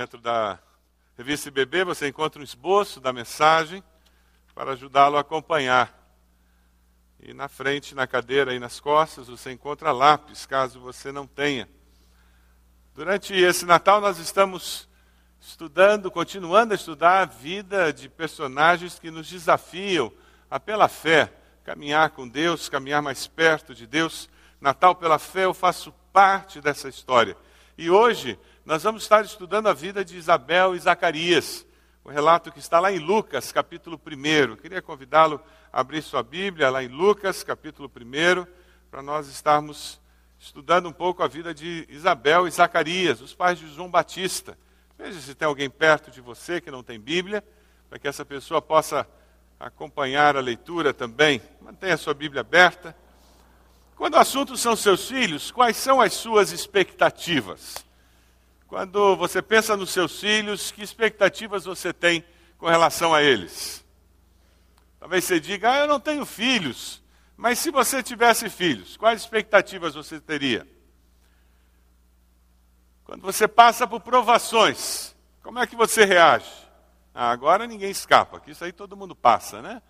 Dentro da revista IBB você encontra um esboço da mensagem para ajudá-lo a acompanhar. E na frente, na cadeira e nas costas, você encontra lápis, caso você não tenha. Durante esse Natal, nós estamos estudando, continuando a estudar a vida de personagens que nos desafiam a, pela fé, caminhar com Deus, caminhar mais perto de Deus. Natal pela fé, eu faço parte dessa história. E hoje nós vamos estar estudando a vida de Isabel e Zacarias, o relato que está lá em Lucas, capítulo 1. Queria convidá-lo a abrir sua Bíblia lá em Lucas, capítulo 1, para nós estarmos estudando um pouco a vida de Isabel e Zacarias, os pais de João Batista. Veja se tem alguém perto de você que não tem Bíblia, para que essa pessoa possa acompanhar a leitura também. Mantenha a sua Bíblia aberta. Quando o assunto são seus filhos, quais são as suas expectativas? Quando você pensa nos seus filhos, que expectativas você tem com relação a eles? Talvez você diga, ah, eu não tenho filhos. Mas se você tivesse filhos, quais expectativas você teria? Quando você passa por provações, como é que você reage? Ah, agora ninguém escapa, que isso aí todo mundo passa, né?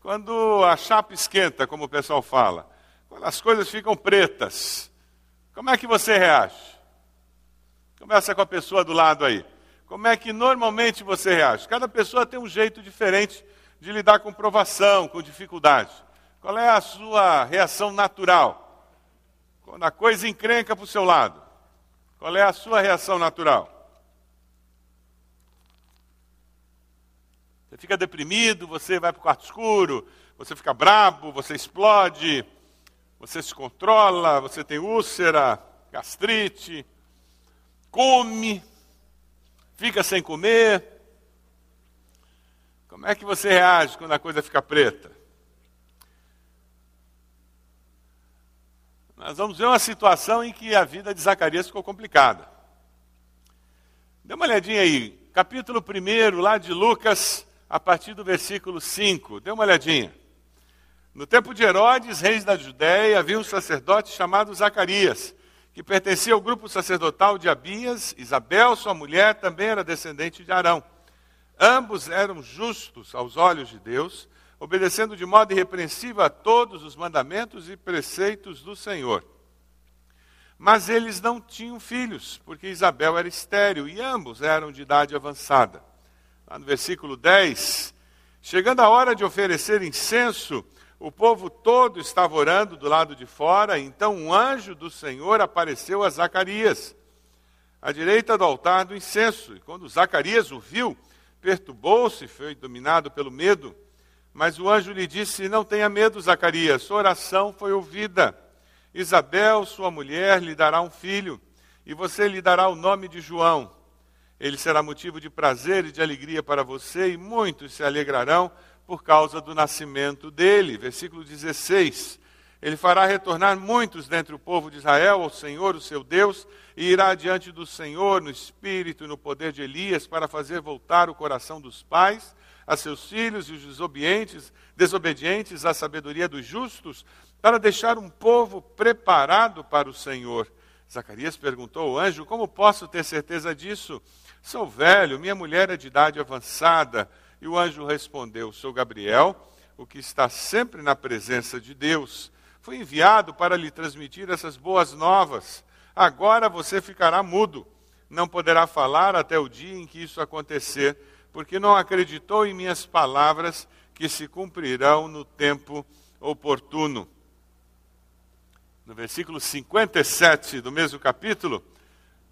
Quando a chapa esquenta, como o pessoal fala, quando as coisas ficam pretas, como é que você reage? Começa com a pessoa do lado aí. Como é que normalmente você reage? Cada pessoa tem um jeito diferente de lidar com provação, com dificuldade. Qual é a sua reação natural? Quando a coisa encrenca para o seu lado, qual é a sua reação natural? Você fica deprimido, você vai para o quarto escuro, você fica brabo, você explode, você se controla, você tem úlcera, gastrite, come, fica sem comer. Como é que você reage quando a coisa fica preta? Nós vamos ver uma situação em que a vida de Zacarias ficou complicada. Dê uma olhadinha aí, capítulo 1, lá de Lucas, a partir do versículo 5. Dê uma olhadinha. No tempo de Herodes, reis da Judéia, havia um sacerdote chamado Zacarias, que pertencia ao grupo sacerdotal de Abias. Isabel, sua mulher, também era descendente de Arão. Ambos eram justos aos olhos de Deus, obedecendo de modo irrepreensível a todos os mandamentos e preceitos do Senhor. Mas eles não tinham filhos, porque Isabel era estéril e ambos eram de idade avançada lá no versículo 10, chegando a hora de oferecer incenso, o povo todo estava orando do lado de fora, então um anjo do Senhor apareceu a Zacarias, à direita do altar do incenso. E quando Zacarias o viu, perturbou-se, foi dominado pelo medo. Mas o anjo lhe disse: Não tenha medo, Zacarias, sua oração foi ouvida. Isabel, sua mulher, lhe dará um filho, e você lhe dará o nome de João. Ele será motivo de prazer e de alegria para você, e muitos se alegrarão por causa do nascimento dele. Versículo 16. Ele fará retornar muitos dentre o povo de Israel ao Senhor, o seu Deus, e irá diante do Senhor no espírito e no poder de Elias para fazer voltar o coração dos pais a seus filhos e os desobedientes, desobedientes à sabedoria dos justos, para deixar um povo preparado para o Senhor. Zacarias perguntou ao anjo: Como posso ter certeza disso? Sou velho, minha mulher é de idade avançada. E o anjo respondeu: Sou Gabriel, o que está sempre na presença de Deus. Fui enviado para lhe transmitir essas boas novas. Agora você ficará mudo, não poderá falar até o dia em que isso acontecer, porque não acreditou em minhas palavras que se cumprirão no tempo oportuno. No versículo 57 do mesmo capítulo,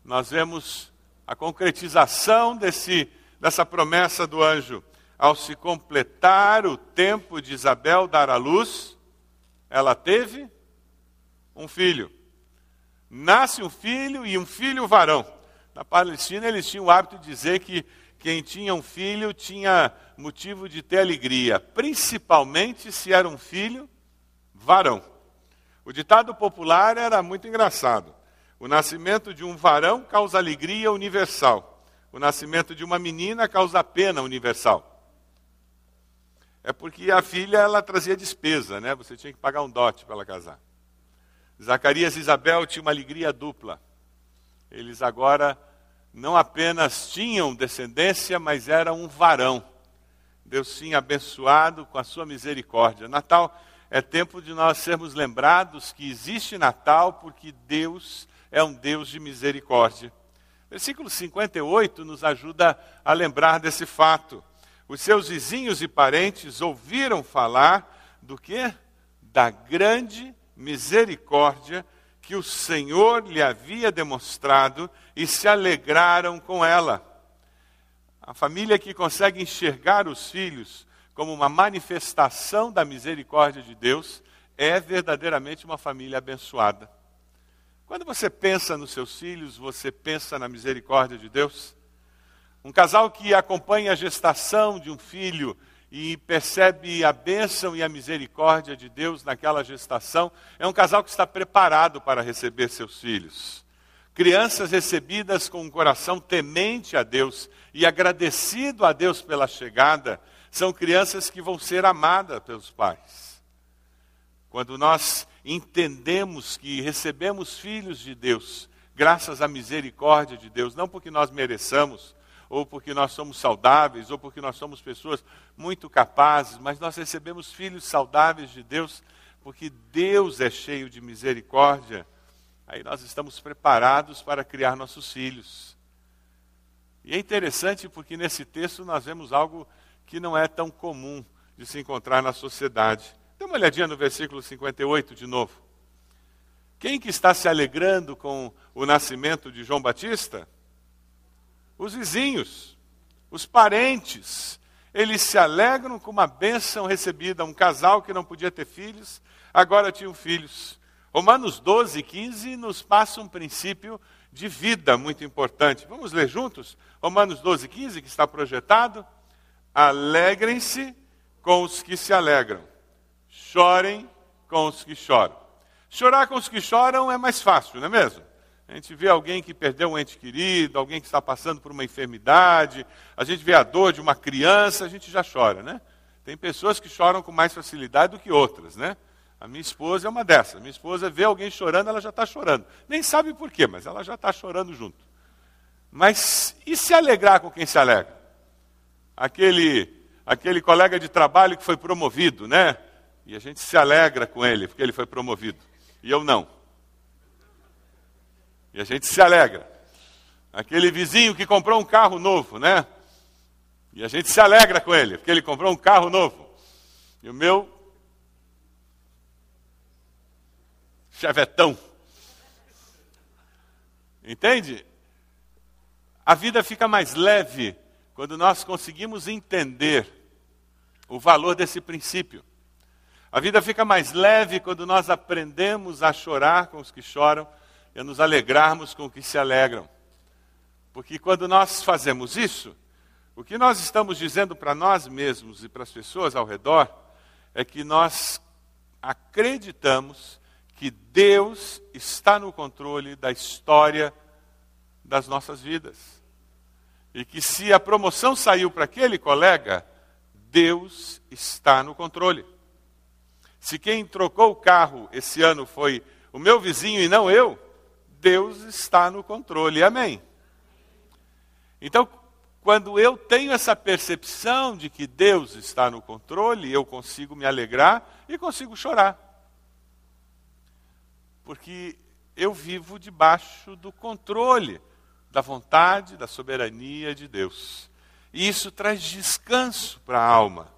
nós vemos a concretização desse, dessa promessa do anjo. Ao se completar o tempo de Isabel dar à luz, ela teve um filho. Nasce um filho e um filho varão. Na Palestina, eles tinham o hábito de dizer que quem tinha um filho tinha motivo de ter alegria, principalmente se era um filho varão. O ditado popular era muito engraçado. O nascimento de um varão causa alegria universal. O nascimento de uma menina causa pena universal. É porque a filha ela trazia despesa, né? Você tinha que pagar um dote para ela casar. Zacarias e Isabel tinham uma alegria dupla. Eles agora não apenas tinham descendência, mas era um varão. Deus tinha abençoado com a sua misericórdia. Natal é tempo de nós sermos lembrados que existe Natal porque Deus é um Deus de misericórdia. Versículo 58 nos ajuda a lembrar desse fato. Os seus vizinhos e parentes ouviram falar do que? Da grande misericórdia que o Senhor lhe havia demonstrado e se alegraram com ela. A família que consegue enxergar os filhos como uma manifestação da misericórdia de Deus é verdadeiramente uma família abençoada. Quando você pensa nos seus filhos, você pensa na misericórdia de Deus? Um casal que acompanha a gestação de um filho e percebe a bênção e a misericórdia de Deus naquela gestação, é um casal que está preparado para receber seus filhos. Crianças recebidas com um coração temente a Deus e agradecido a Deus pela chegada, são crianças que vão ser amadas pelos pais. Quando nós entendemos que recebemos filhos de Deus, graças à misericórdia de Deus, não porque nós mereçamos, ou porque nós somos saudáveis, ou porque nós somos pessoas muito capazes, mas nós recebemos filhos saudáveis de Deus, porque Deus é cheio de misericórdia. Aí nós estamos preparados para criar nossos filhos. E é interessante porque nesse texto nós vemos algo que não é tão comum de se encontrar na sociedade. Dê uma olhadinha no versículo 58 de novo. Quem que está se alegrando com o nascimento de João Batista? Os vizinhos, os parentes, eles se alegram com uma bênção recebida. Um casal que não podia ter filhos, agora tinham filhos. Romanos 12, 15 nos passa um princípio de vida muito importante. Vamos ler juntos? Romanos 12, 15, que está projetado. Alegrem-se com os que se alegram, chorem com os que choram. Chorar com os que choram é mais fácil, não é mesmo? A gente vê alguém que perdeu um ente querido, alguém que está passando por uma enfermidade, a gente vê a dor de uma criança, a gente já chora, né? Tem pessoas que choram com mais facilidade do que outras, né? A minha esposa é uma dessas. Minha esposa vê alguém chorando, ela já está chorando. Nem sabe por quê, mas ela já está chorando junto. Mas e se alegrar com quem se alegra? Aquele, aquele colega de trabalho que foi promovido, né? E a gente se alegra com ele, porque ele foi promovido. E eu não. E a gente se alegra. Aquele vizinho que comprou um carro novo, né? E a gente se alegra com ele, porque ele comprou um carro novo. E o meu chevetão. Entende? A vida fica mais leve quando nós conseguimos entender o valor desse princípio. A vida fica mais leve quando nós aprendemos a chorar com os que choram a nos alegrarmos com o que se alegram. Porque quando nós fazemos isso, o que nós estamos dizendo para nós mesmos e para as pessoas ao redor é que nós acreditamos que Deus está no controle da história das nossas vidas. E que se a promoção saiu para aquele colega, Deus está no controle. Se quem trocou o carro esse ano foi o meu vizinho e não eu, Deus está no controle. Amém? Então, quando eu tenho essa percepção de que Deus está no controle, eu consigo me alegrar e consigo chorar. Porque eu vivo debaixo do controle da vontade, da soberania de Deus. E isso traz descanso para a alma.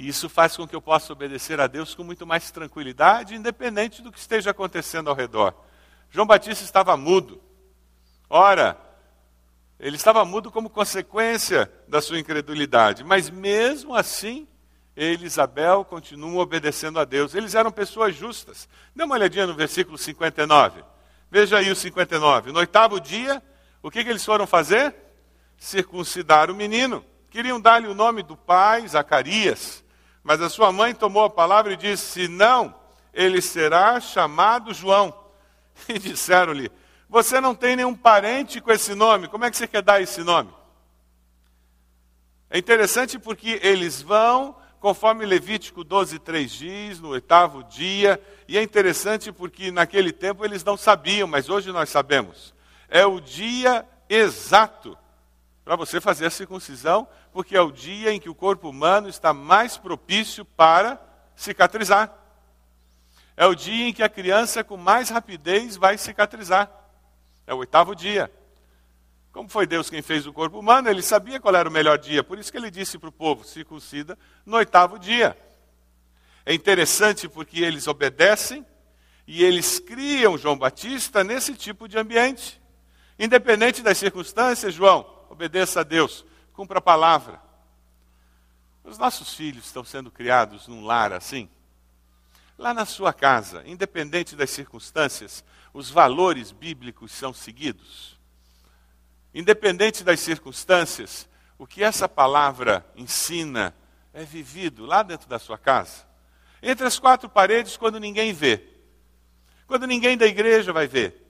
E isso faz com que eu possa obedecer a Deus com muito mais tranquilidade, independente do que esteja acontecendo ao redor. João Batista estava mudo. Ora, ele estava mudo como consequência da sua incredulidade, mas mesmo assim, ele e Isabel continuam obedecendo a Deus. Eles eram pessoas justas. Dê uma olhadinha no versículo 59. Veja aí o 59. No oitavo dia, o que, que eles foram fazer? Circuncidar o menino. Queriam dar-lhe o nome do pai, Zacarias. Mas a sua mãe tomou a palavra e disse: Não, ele será chamado João. E disseram-lhe: Você não tem nenhum parente com esse nome, como é que você quer dar esse nome? É interessante porque eles vão, conforme Levítico 12, 3 diz, no oitavo dia, e é interessante porque naquele tempo eles não sabiam, mas hoje nós sabemos. é o dia exato para você fazer a circuncisão, porque é o dia em que o corpo humano está mais propício para cicatrizar. É o dia em que a criança com mais rapidez vai cicatrizar. É o oitavo dia. Como foi Deus quem fez o corpo humano, ele sabia qual era o melhor dia, por isso que ele disse para o povo: circuncida no oitavo dia. É interessante porque eles obedecem e eles criam João Batista nesse tipo de ambiente. Independente das circunstâncias, João, obedeça a Deus, cumpra a palavra. Os nossos filhos estão sendo criados num lar assim. Lá na sua casa, independente das circunstâncias, os valores bíblicos são seguidos. Independente das circunstâncias, o que essa palavra ensina é vivido lá dentro da sua casa. Entre as quatro paredes, quando ninguém vê. Quando ninguém da igreja vai ver.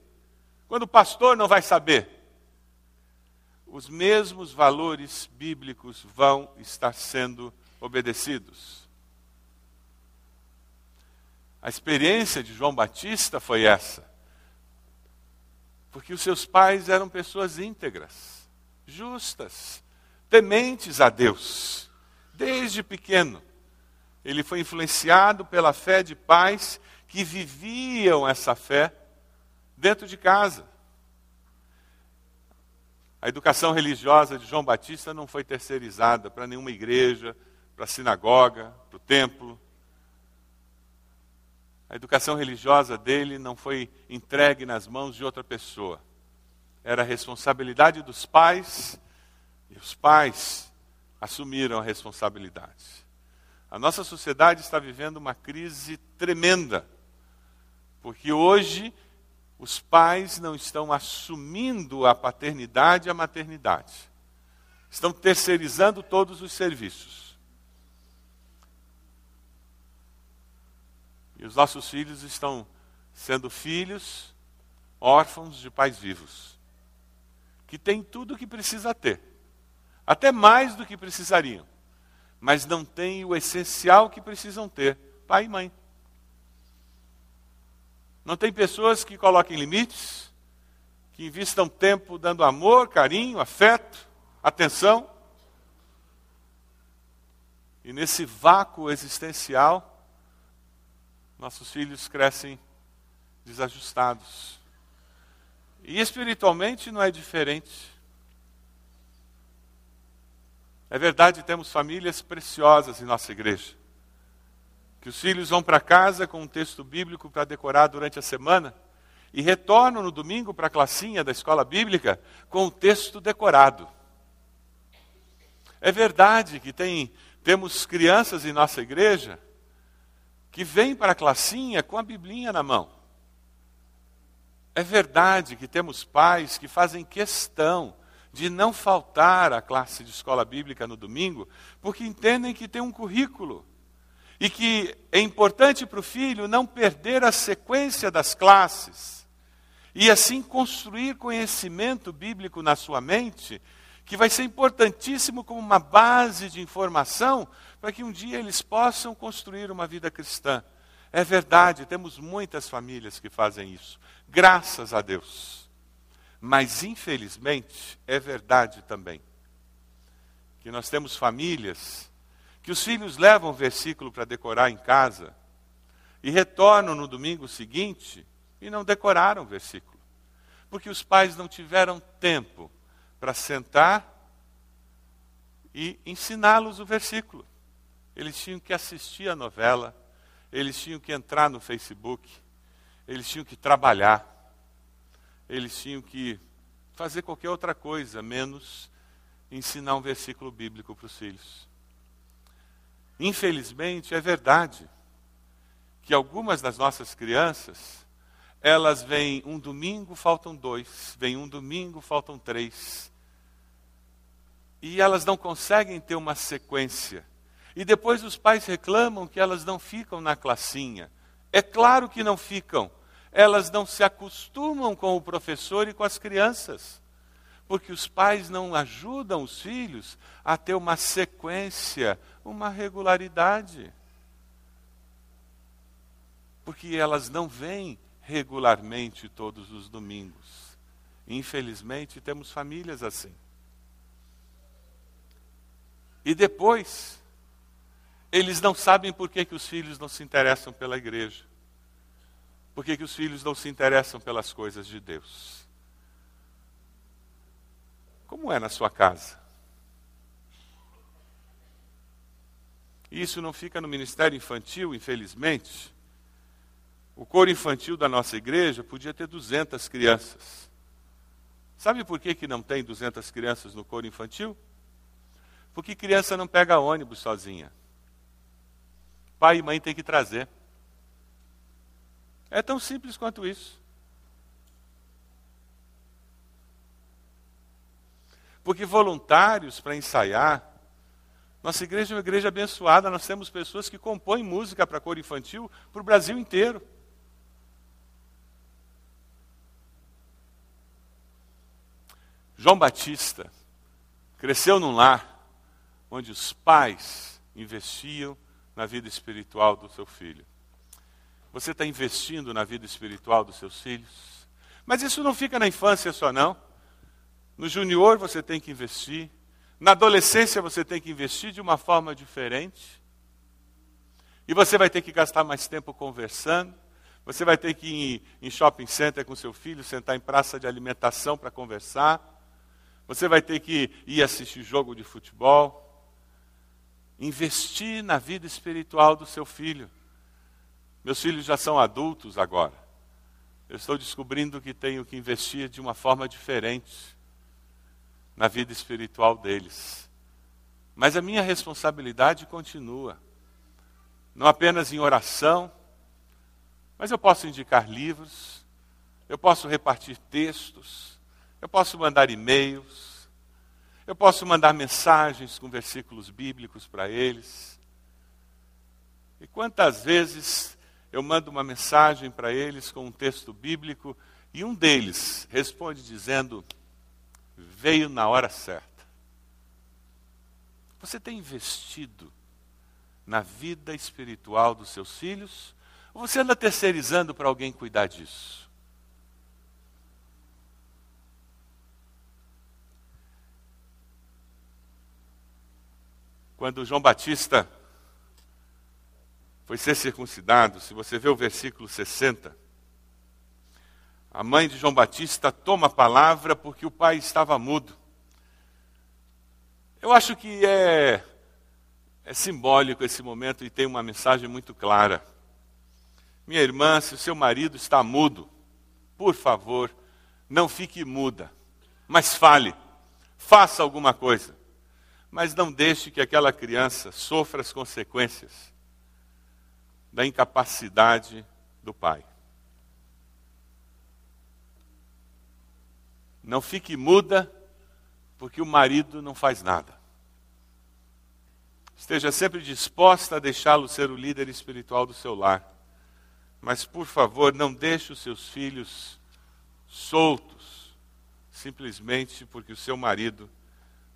Quando o pastor não vai saber. Os mesmos valores bíblicos vão estar sendo obedecidos. A experiência de João Batista foi essa. Porque os seus pais eram pessoas íntegras, justas, tementes a Deus, desde pequeno. Ele foi influenciado pela fé de pais que viviam essa fé dentro de casa. A educação religiosa de João Batista não foi terceirizada para nenhuma igreja, para a sinagoga, para o templo. A educação religiosa dele não foi entregue nas mãos de outra pessoa. Era a responsabilidade dos pais e os pais assumiram a responsabilidade. A nossa sociedade está vivendo uma crise tremenda, porque hoje os pais não estão assumindo a paternidade e a maternidade. Estão terceirizando todos os serviços. E os nossos filhos estão sendo filhos órfãos de pais vivos, que têm tudo o que precisa ter, até mais do que precisariam, mas não têm o essencial que precisam ter: pai e mãe. Não tem pessoas que coloquem limites, que investam tempo dando amor, carinho, afeto, atenção. E nesse vácuo existencial, nossos filhos crescem desajustados. E espiritualmente não é diferente. É verdade, temos famílias preciosas em nossa igreja. Que os filhos vão para casa com um texto bíblico para decorar durante a semana e retornam no domingo para a classinha da escola bíblica com o texto decorado. É verdade que tem, temos crianças em nossa igreja que vem para a classinha com a Biblinha na mão. É verdade que temos pais que fazem questão de não faltar à classe de escola bíblica no domingo, porque entendem que tem um currículo e que é importante para o filho não perder a sequência das classes e assim construir conhecimento bíblico na sua mente, que vai ser importantíssimo como uma base de informação para que um dia eles possam construir uma vida cristã. É verdade, temos muitas famílias que fazem isso, graças a Deus. Mas, infelizmente, é verdade também que nós temos famílias que os filhos levam o versículo para decorar em casa e retornam no domingo seguinte e não decoraram o versículo, porque os pais não tiveram tempo para sentar e ensiná-los o versículo eles tinham que assistir a novela, eles tinham que entrar no Facebook, eles tinham que trabalhar, eles tinham que fazer qualquer outra coisa, menos ensinar um versículo bíblico para os filhos. Infelizmente, é verdade que algumas das nossas crianças, elas vêm um domingo, faltam dois, vem um domingo, faltam três. E elas não conseguem ter uma sequência e depois os pais reclamam que elas não ficam na classinha. É claro que não ficam. Elas não se acostumam com o professor e com as crianças. Porque os pais não ajudam os filhos a ter uma sequência, uma regularidade. Porque elas não vêm regularmente todos os domingos. Infelizmente, temos famílias assim. E depois, eles não sabem por que, que os filhos não se interessam pela igreja. Por que, que os filhos não se interessam pelas coisas de Deus. Como é na sua casa? Isso não fica no ministério infantil, infelizmente. O coro infantil da nossa igreja podia ter 200 crianças. Sabe por que, que não tem 200 crianças no coro infantil? Porque criança não pega ônibus sozinha. Pai e mãe têm que trazer. É tão simples quanto isso. Porque voluntários para ensaiar, nossa igreja é uma igreja abençoada, nós temos pessoas que compõem música para cor infantil para o Brasil inteiro. João Batista cresceu num lar onde os pais investiam na vida espiritual do seu filho. Você está investindo na vida espiritual dos seus filhos? Mas isso não fica na infância só, não. No junior você tem que investir. Na adolescência você tem que investir de uma forma diferente. E você vai ter que gastar mais tempo conversando. Você vai ter que ir em shopping center com seu filho, sentar em praça de alimentação para conversar. Você vai ter que ir assistir jogo de futebol. Investir na vida espiritual do seu filho. Meus filhos já são adultos agora. Eu estou descobrindo que tenho que investir de uma forma diferente na vida espiritual deles. Mas a minha responsabilidade continua. Não apenas em oração, mas eu posso indicar livros, eu posso repartir textos, eu posso mandar e-mails, eu posso mandar mensagens com versículos bíblicos para eles. E quantas vezes eu mando uma mensagem para eles com um texto bíblico e um deles responde dizendo: Veio na hora certa. Você tem investido na vida espiritual dos seus filhos? Ou você anda terceirizando para alguém cuidar disso? Quando João Batista foi ser circuncidado, se você vê o versículo 60, a mãe de João Batista toma a palavra porque o pai estava mudo. Eu acho que é, é simbólico esse momento e tem uma mensagem muito clara. Minha irmã, se o seu marido está mudo, por favor, não fique muda, mas fale, faça alguma coisa. Mas não deixe que aquela criança sofra as consequências da incapacidade do pai. Não fique muda porque o marido não faz nada. Esteja sempre disposta a deixá-lo ser o líder espiritual do seu lar. Mas, por favor, não deixe os seus filhos soltos, simplesmente porque o seu marido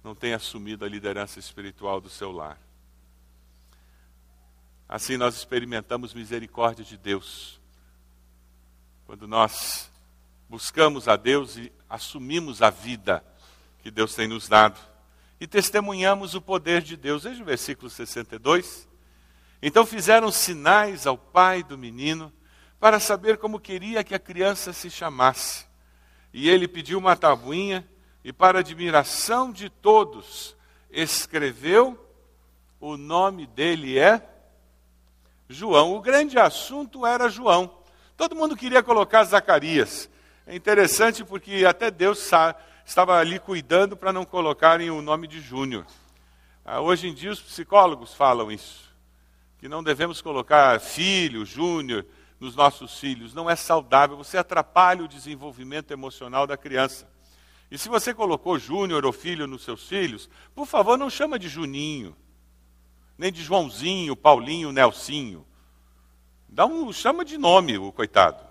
não tem assumido a liderança espiritual do seu lar. Assim nós experimentamos misericórdia de Deus. Quando nós buscamos a Deus e assumimos a vida que Deus tem nos dado e testemunhamos o poder de Deus. Veja o versículo 62. Então fizeram sinais ao pai do menino para saber como queria que a criança se chamasse. E ele pediu uma tabuinha e, para admiração de todos, escreveu: o nome dele é João. O grande assunto era João. Todo mundo queria colocar Zacarias. É interessante porque até Deus estava ali cuidando para não colocarem o nome de Júnior. Ah, hoje em dia os psicólogos falam isso, que não devemos colocar filho, Júnior nos nossos filhos. Não é saudável, você atrapalha o desenvolvimento emocional da criança. E se você colocou Júnior ou filho nos seus filhos, por favor, não chama de Juninho nem de Joãozinho, Paulinho, Nelsinho. Dá um, chama de nome o coitado.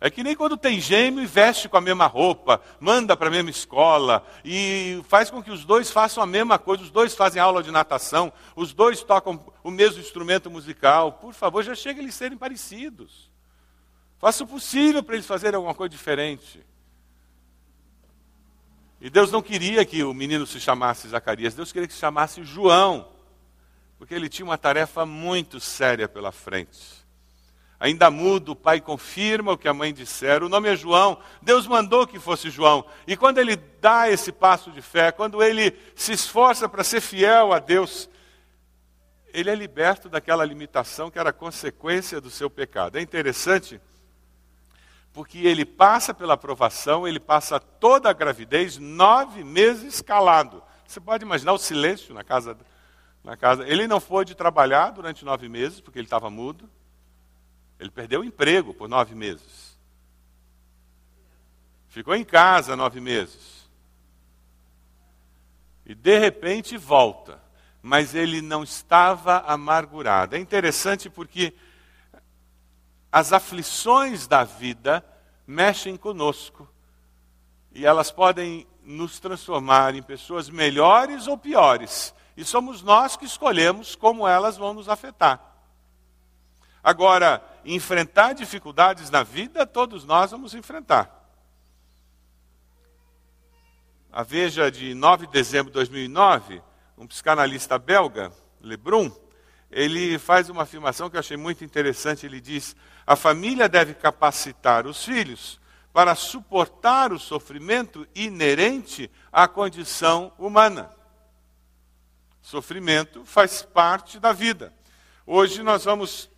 É que nem quando tem gêmeo e veste com a mesma roupa, manda para a mesma escola e faz com que os dois façam a mesma coisa, os dois fazem aula de natação, os dois tocam o mesmo instrumento musical. Por favor, já chega eles serem parecidos. Faça o possível para eles fazerem alguma coisa diferente. E Deus não queria que o menino se chamasse Zacarias, Deus queria que se chamasse João, porque ele tinha uma tarefa muito séria pela frente. Ainda mudo, o pai confirma o que a mãe dissera. O nome é João. Deus mandou que fosse João. E quando ele dá esse passo de fé, quando ele se esforça para ser fiel a Deus, ele é liberto daquela limitação que era consequência do seu pecado. É interessante porque ele passa pela aprovação, ele passa toda a gravidez nove meses calado. Você pode imaginar o silêncio na casa, na casa. Ele não foi de trabalhar durante nove meses, porque ele estava mudo. Ele perdeu o emprego por nove meses. Ficou em casa nove meses. E de repente volta. Mas ele não estava amargurado. É interessante porque as aflições da vida mexem conosco. E elas podem nos transformar em pessoas melhores ou piores. E somos nós que escolhemos como elas vão nos afetar. Agora, enfrentar dificuldades na vida, todos nós vamos enfrentar. A Veja de 9 de dezembro de 2009, um psicanalista belga, Lebrun, ele faz uma afirmação que eu achei muito interessante. Ele diz: a família deve capacitar os filhos para suportar o sofrimento inerente à condição humana. Sofrimento faz parte da vida. Hoje nós vamos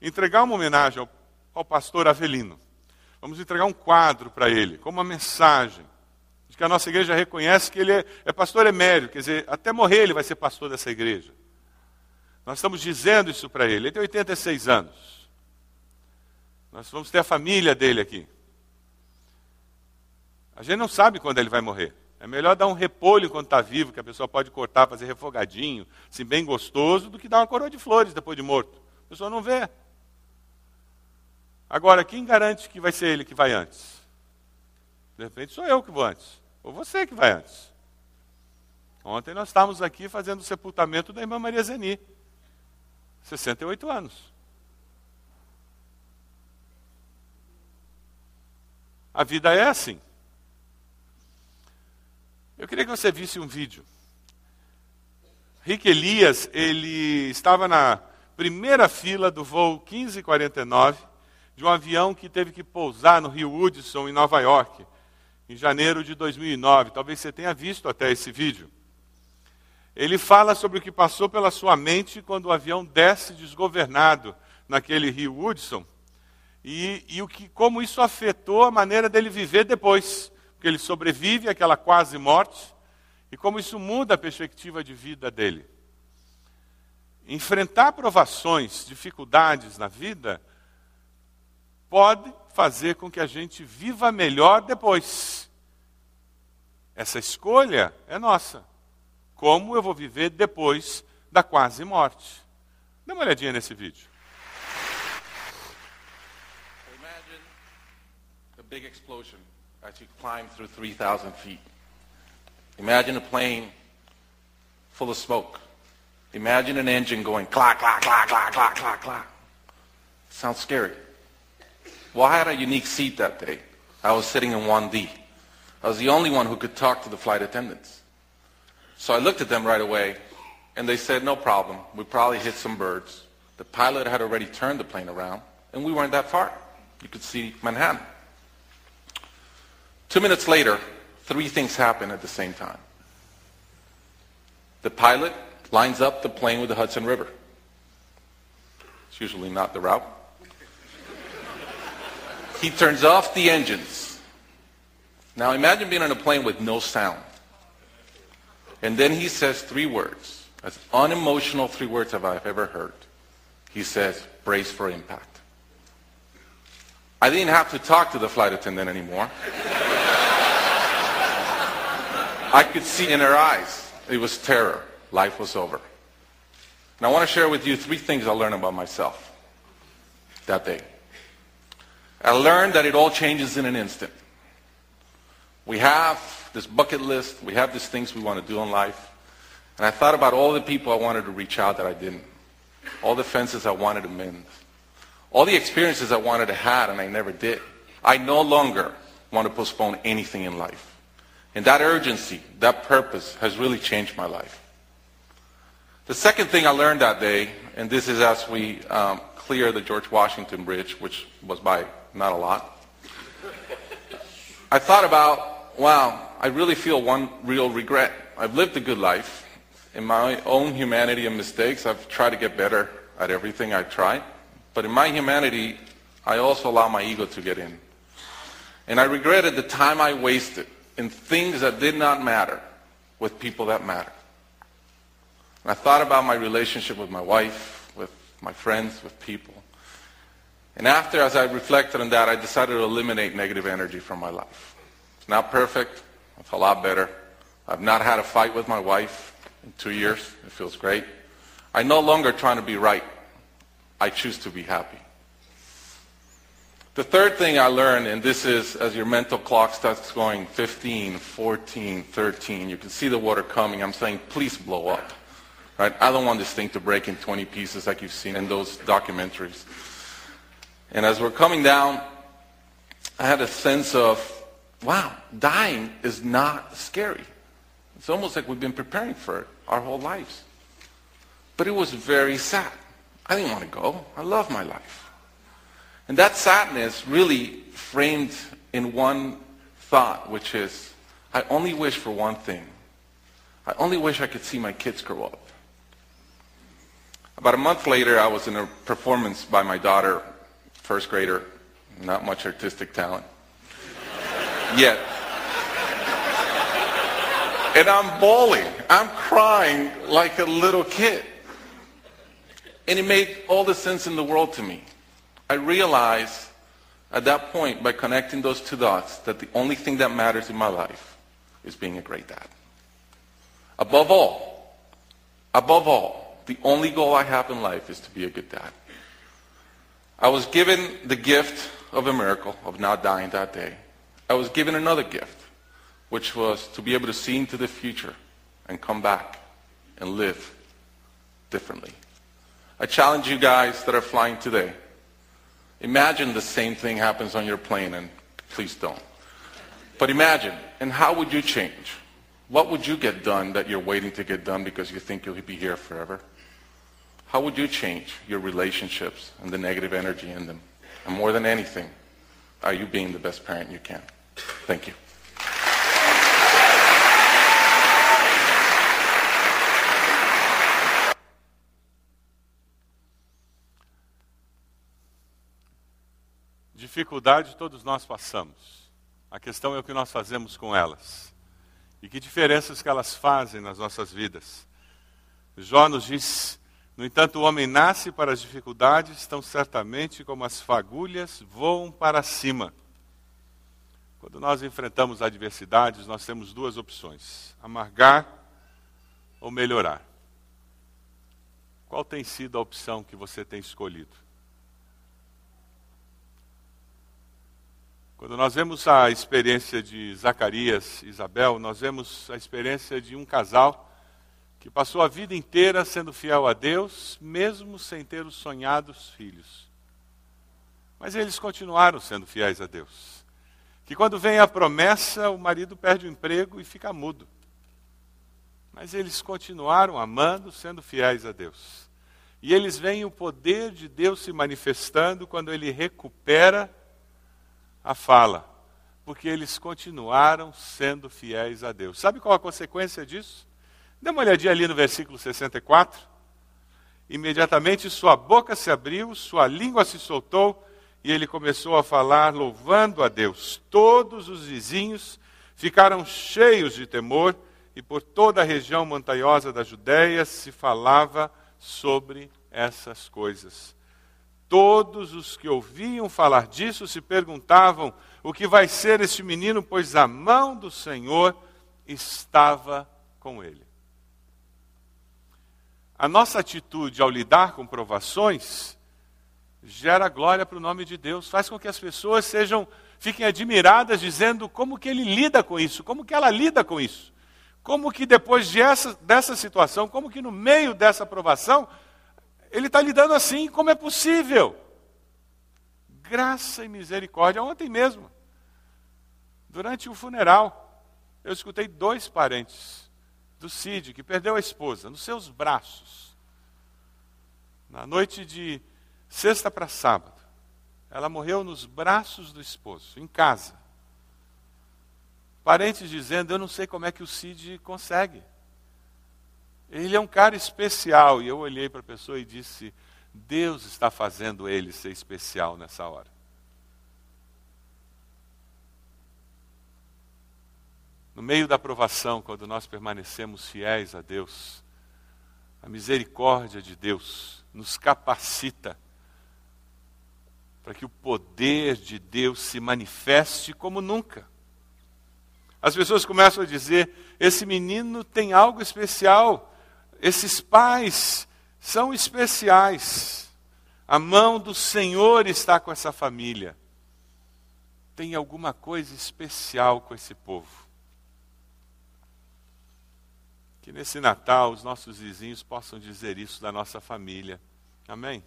entregar uma homenagem ao, ao pastor Avelino. Vamos entregar um quadro para ele, como uma mensagem de que a nossa igreja reconhece que ele é, é pastor emérito, quer dizer, até morrer ele vai ser pastor dessa igreja. Nós estamos dizendo isso para ele. Ele tem 86 anos. Nós vamos ter a família dele aqui. A gente não sabe quando ele vai morrer. É melhor dar um repolho enquanto está vivo, que a pessoa pode cortar, fazer refogadinho, assim, bem gostoso, do que dar uma coroa de flores depois de morto. A pessoa não vê. Agora, quem garante que vai ser ele que vai antes? De repente sou eu que vou antes. Ou você que vai antes. Ontem nós estávamos aqui fazendo o sepultamento da irmã Maria Zeni. 68 anos. A vida é assim. Eu queria que você visse um vídeo. Rick Elias, ele estava na primeira fila do voo 1549 de um avião que teve que pousar no Rio Hudson, em Nova York, em janeiro de 2009. Talvez você tenha visto até esse vídeo. Ele fala sobre o que passou pela sua mente quando o avião desce desgovernado naquele Rio Hudson e, e o que, como isso afetou a maneira dele viver depois, porque ele sobrevive àquela quase morte e como isso muda a perspectiva de vida dele. Enfrentar provações, dificuldades na vida pode fazer com que a gente viva melhor depois. Essa escolha é nossa como eu vou viver depois da quase morte. Dê uma olhadinha nesse vídeo. Imagine a big explosion as you climb through 3,000 feet. Imagine a plane full of smoke. Imagine an engine going clack, clack, clack, clack, clack, clack, clack. Sounds scary. Well, I had a unique seat that day. I was sitting in 1D. I was the only one who could talk to the flight attendants. So I looked at them right away, and they said, no problem. We probably hit some birds. The pilot had already turned the plane around, and we weren't that far. You could see Manhattan. Two minutes later, three things happen at the same time. The pilot lines up the plane with the Hudson River. It's usually not the route. He turns off the engines. Now imagine being on a plane with no sound. And then he says three words, as unemotional three words have I've ever heard. He says, brace for impact. I didn't have to talk to the flight attendant anymore. I could see in her eyes. It was terror. Life was over. And I want to share with you three things I learned about myself that day. I learned that it all changes in an instant. We have this bucket list. We have these things we want to do in life. And I thought about all the people I wanted to reach out that I didn't. All the fences I wanted to mend. All the experiences I wanted to have and I never did. I no longer want to postpone anything in life. And that urgency, that purpose has really changed my life. The second thing I learned that day, and this is as we um, clear the George Washington Bridge, which was by not a lot, I thought about, wow, I really feel one real regret. I've lived a good life. In my own humanity and mistakes, I've tried to get better at everything I tried. But in my humanity, I also allow my ego to get in. And I regretted the time I wasted in things that did not matter with people that matter. And I thought about my relationship with my wife, with my friends, with people. And after, as I reflected on that, I decided to eliminate negative energy from my life. It's not perfect. It's a lot better. I've not had a fight with my wife in two years. It feels great. I'm no longer trying to be right. I choose to be happy. The third thing I learned, and this is as your mental clock starts going 15, 14, 13, you can see the water coming. I'm saying, please blow up. Right? I don't want this thing to break in 20 pieces like you've seen in those documentaries. And as we're coming down, I had a sense of, wow, dying is not scary. It's almost like we've been preparing for it our whole lives. But it was very sad. I didn't want to go. I love my life. And that sadness really framed in one thought, which is, I only wish for one thing. I only wish I could see my kids grow up. About a month later, I was in a performance by my daughter, first grader, not much artistic talent. Yet. And I'm bawling. I'm crying like a little kid. And it made all the sense in the world to me. I realized at that point, by connecting those two dots, that the only thing that matters in my life is being a great dad. Above all, above all, the only goal I have in life is to be a good dad. I was given the gift of a miracle of not dying that day. I was given another gift, which was to be able to see into the future and come back and live differently. I challenge you guys that are flying today Imagine the same thing happens on your plane, and please don't. But imagine, and how would you change? What would you get done that you're waiting to get done because you think you'll be here forever? How would you change your relationships and the negative energy in them? And more than anything, are you being the best parent you can? Thank you. Dificuldade todos nós passamos. A questão é o que nós fazemos com elas. E que diferenças que elas fazem nas nossas vidas. Jó nos diz, no entanto, o homem nasce para as dificuldades, tão certamente como as fagulhas voam para cima. Quando nós enfrentamos adversidades, nós temos duas opções: amargar ou melhorar. Qual tem sido a opção que você tem escolhido? Quando nós vemos a experiência de Zacarias e Isabel, nós vemos a experiência de um casal que passou a vida inteira sendo fiel a Deus, mesmo sem ter os sonhados filhos. Mas eles continuaram sendo fiéis a Deus. Que quando vem a promessa, o marido perde o emprego e fica mudo. Mas eles continuaram amando, sendo fiéis a Deus. E eles veem o poder de Deus se manifestando quando ele recupera a fala, porque eles continuaram sendo fiéis a Deus. Sabe qual a consequência disso? Dê uma olhadinha ali no versículo 64. Imediatamente sua boca se abriu, sua língua se soltou e ele começou a falar, louvando a Deus. Todos os vizinhos ficaram cheios de temor e por toda a região montanhosa da Judéia se falava sobre essas coisas. Todos os que ouviam falar disso se perguntavam o que vai ser este menino, pois a mão do Senhor estava com ele. A nossa atitude ao lidar com provações gera glória para o nome de Deus, faz com que as pessoas sejam fiquem admiradas dizendo como que ele lida com isso, como que ela lida com isso. Como que depois de essa, dessa situação, como que no meio dessa provação, ele está lidando assim, como é possível? Graça e misericórdia. Ontem mesmo, durante o funeral, Eu escutei dois parentes do Cid que perdeu a esposa nos seus braços. Na noite de sexta para sábado, ela morreu nos braços do esposo, em casa. Parentes dizendo: Eu não sei como é que o Cid consegue. Ele é um cara especial. E eu olhei para a pessoa e disse: Deus está fazendo ele ser especial nessa hora. No meio da provação, quando nós permanecemos fiéis a Deus, a misericórdia de Deus nos capacita para que o poder de Deus se manifeste como nunca. As pessoas começam a dizer: esse menino tem algo especial, esses pais são especiais. A mão do Senhor está com essa família. Tem alguma coisa especial com esse povo. Que nesse Natal os nossos vizinhos possam dizer isso da nossa família. Amém?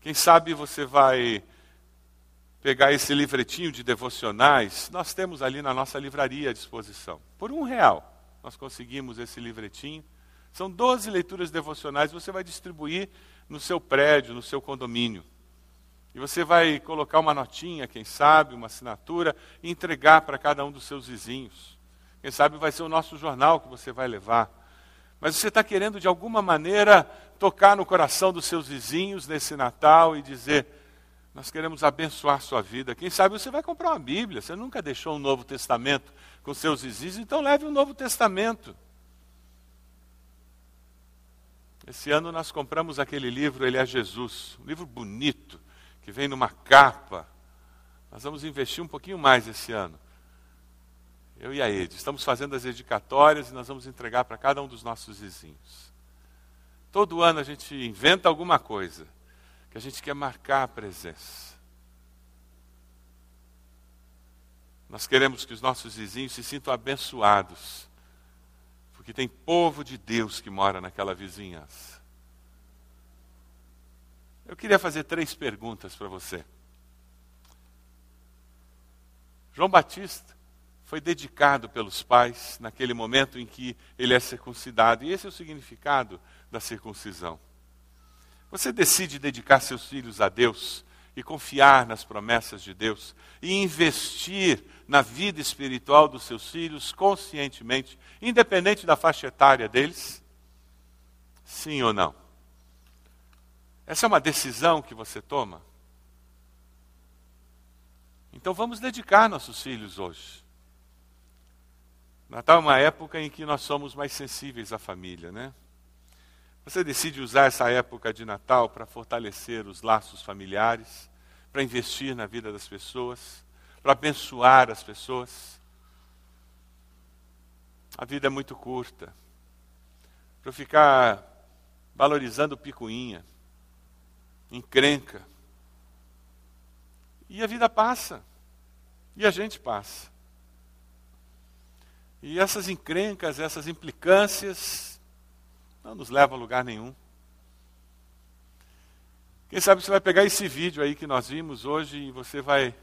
Quem sabe você vai pegar esse livretinho de devocionais, nós temos ali na nossa livraria à disposição. Por um real, nós conseguimos esse livretinho. São 12 leituras devocionais, você vai distribuir no seu prédio, no seu condomínio. E você vai colocar uma notinha, quem sabe, uma assinatura, e entregar para cada um dos seus vizinhos. Quem sabe vai ser o nosso jornal que você vai levar. Mas você está querendo, de alguma maneira, tocar no coração dos seus vizinhos nesse Natal e dizer: Nós queremos abençoar sua vida. Quem sabe você vai comprar uma Bíblia. Você nunca deixou um Novo Testamento com seus vizinhos, então leve um Novo Testamento. Esse ano nós compramos aquele livro, Ele é Jesus, um livro bonito, que vem numa capa. Nós vamos investir um pouquinho mais esse ano. Eu e a Ed, estamos fazendo as dedicatórias e nós vamos entregar para cada um dos nossos vizinhos. Todo ano a gente inventa alguma coisa que a gente quer marcar a presença. Nós queremos que os nossos vizinhos se sintam abençoados que tem povo de Deus que mora naquela vizinhança. Eu queria fazer três perguntas para você. João Batista foi dedicado pelos pais naquele momento em que ele é circuncidado, e esse é o significado da circuncisão. Você decide dedicar seus filhos a Deus e confiar nas promessas de Deus e investir na vida espiritual dos seus filhos conscientemente, independente da faixa etária deles? Sim ou não? Essa é uma decisão que você toma? Então vamos dedicar nossos filhos hoje. Natal é uma época em que nós somos mais sensíveis à família, né? Você decide usar essa época de Natal para fortalecer os laços familiares, para investir na vida das pessoas, para abençoar as pessoas. A vida é muito curta. Para ficar valorizando picuinha, encrenca. E a vida passa. E a gente passa. E essas encrencas, essas implicâncias, não nos leva a lugar nenhum. Quem sabe você vai pegar esse vídeo aí que nós vimos hoje e você vai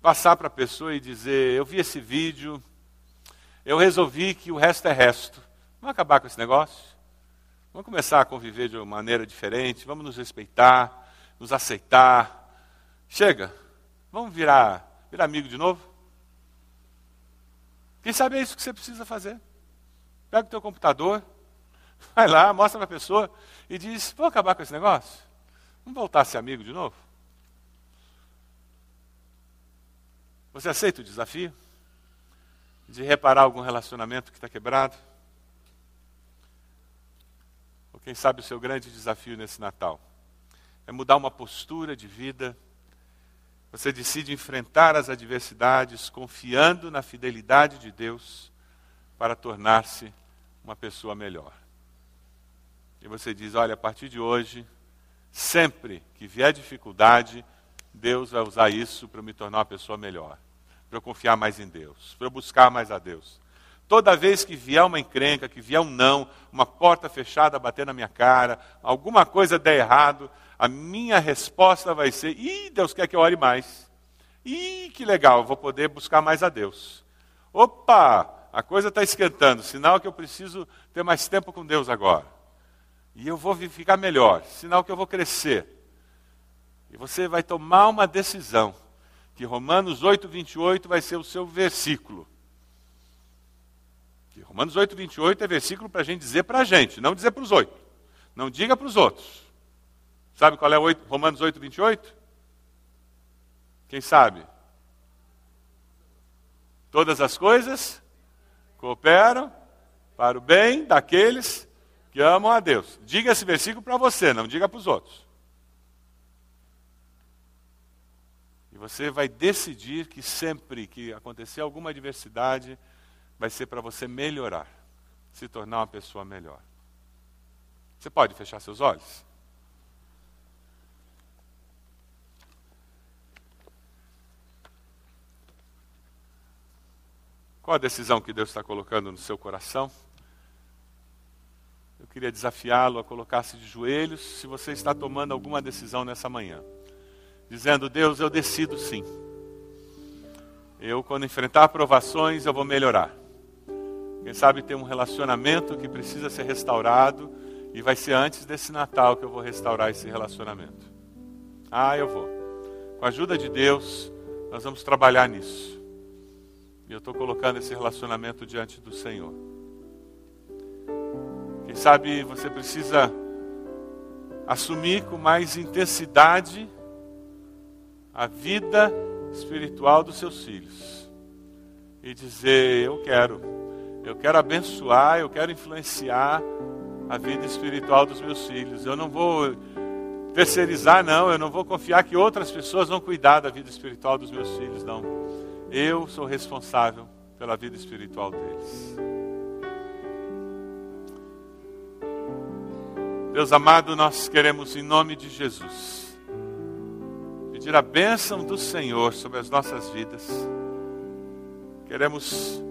passar para a pessoa e dizer: Eu vi esse vídeo, eu resolvi que o resto é resto. Vamos acabar com esse negócio? Vamos começar a conviver de uma maneira diferente, vamos nos respeitar, nos aceitar. Chega, vamos virar, virar amigo de novo? Quem sabe é isso que você precisa fazer. Pega o teu computador, Vai lá, mostra para a pessoa e diz: Vou acabar com esse negócio? Vamos voltar a ser amigo de novo? Você aceita o desafio de reparar algum relacionamento que está quebrado? Ou quem sabe o seu grande desafio nesse Natal é mudar uma postura de vida. Você decide enfrentar as adversidades confiando na fidelidade de Deus para tornar-se uma pessoa melhor. E você diz: olha, a partir de hoje, sempre que vier dificuldade, Deus vai usar isso para me tornar uma pessoa melhor, para eu confiar mais em Deus, para eu buscar mais a Deus. Toda vez que vier uma encrenca, que vier um não, uma porta fechada bater na minha cara, alguma coisa der errado, a minha resposta vai ser: ih, Deus quer que eu ore mais. Ih, que legal, vou poder buscar mais a Deus. Opa, a coisa está esquentando, sinal que eu preciso ter mais tempo com Deus agora. E eu vou ficar melhor, sinal que eu vou crescer. E você vai tomar uma decisão, que Romanos 8, 28 vai ser o seu versículo. Que Romanos 8, 28 é versículo para a gente dizer para a gente, não dizer para os oito. Não diga para os outros. Sabe qual é 8, Romanos 8, 28? Quem sabe? Todas as coisas cooperam para o bem daqueles que amam a Deus. Diga esse versículo para você, não diga para os outros. E você vai decidir que sempre que acontecer alguma adversidade, vai ser para você melhorar, se tornar uma pessoa melhor. Você pode fechar seus olhos? Qual a decisão que Deus está colocando no seu coração? Eu queria desafiá-lo a colocar-se de joelhos se você está tomando alguma decisão nessa manhã. Dizendo, Deus, eu decido sim. Eu, quando enfrentar provações, eu vou melhorar. Quem sabe tem um relacionamento que precisa ser restaurado e vai ser antes desse Natal que eu vou restaurar esse relacionamento. Ah, eu vou. Com a ajuda de Deus, nós vamos trabalhar nisso. E eu estou colocando esse relacionamento diante do Senhor. Quem sabe você precisa assumir com mais intensidade a vida espiritual dos seus filhos. E dizer: Eu quero, eu quero abençoar, eu quero influenciar a vida espiritual dos meus filhos. Eu não vou terceirizar, não, eu não vou confiar que outras pessoas vão cuidar da vida espiritual dos meus filhos, não. Eu sou responsável pela vida espiritual deles. Deus amado, nós queremos, em nome de Jesus, pedir a bênção do Senhor sobre as nossas vidas. Queremos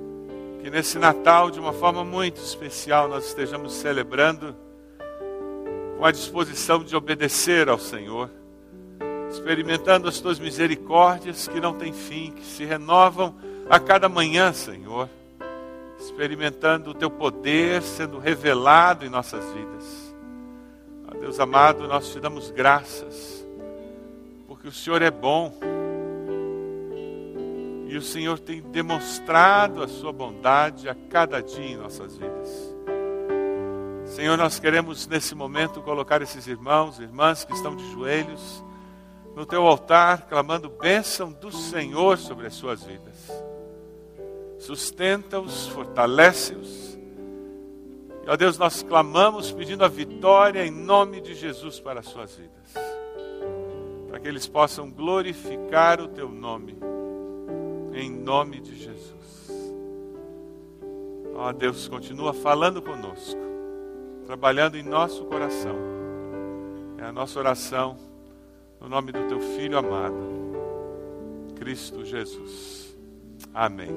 que nesse Natal, de uma forma muito especial, nós estejamos celebrando com a disposição de obedecer ao Senhor experimentando as tuas misericórdias que não têm fim, que se renovam a cada manhã, Senhor, experimentando o teu poder sendo revelado em nossas vidas. Ó Deus amado, nós te damos graças, porque o Senhor é bom e o Senhor tem demonstrado a sua bondade a cada dia em nossas vidas. Senhor, nós queremos nesse momento colocar esses irmãos, irmãs que estão de joelhos, no teu altar, clamando bênção do Senhor sobre as suas vidas. Sustenta-os, fortalece-os. E, ó Deus, nós clamamos pedindo a vitória em nome de Jesus para as suas vidas. Para que eles possam glorificar o teu nome. Em nome de Jesus. Ó Deus, continua falando conosco, trabalhando em nosso coração. É a nossa oração no nome do teu Filho amado, Cristo Jesus. Amém.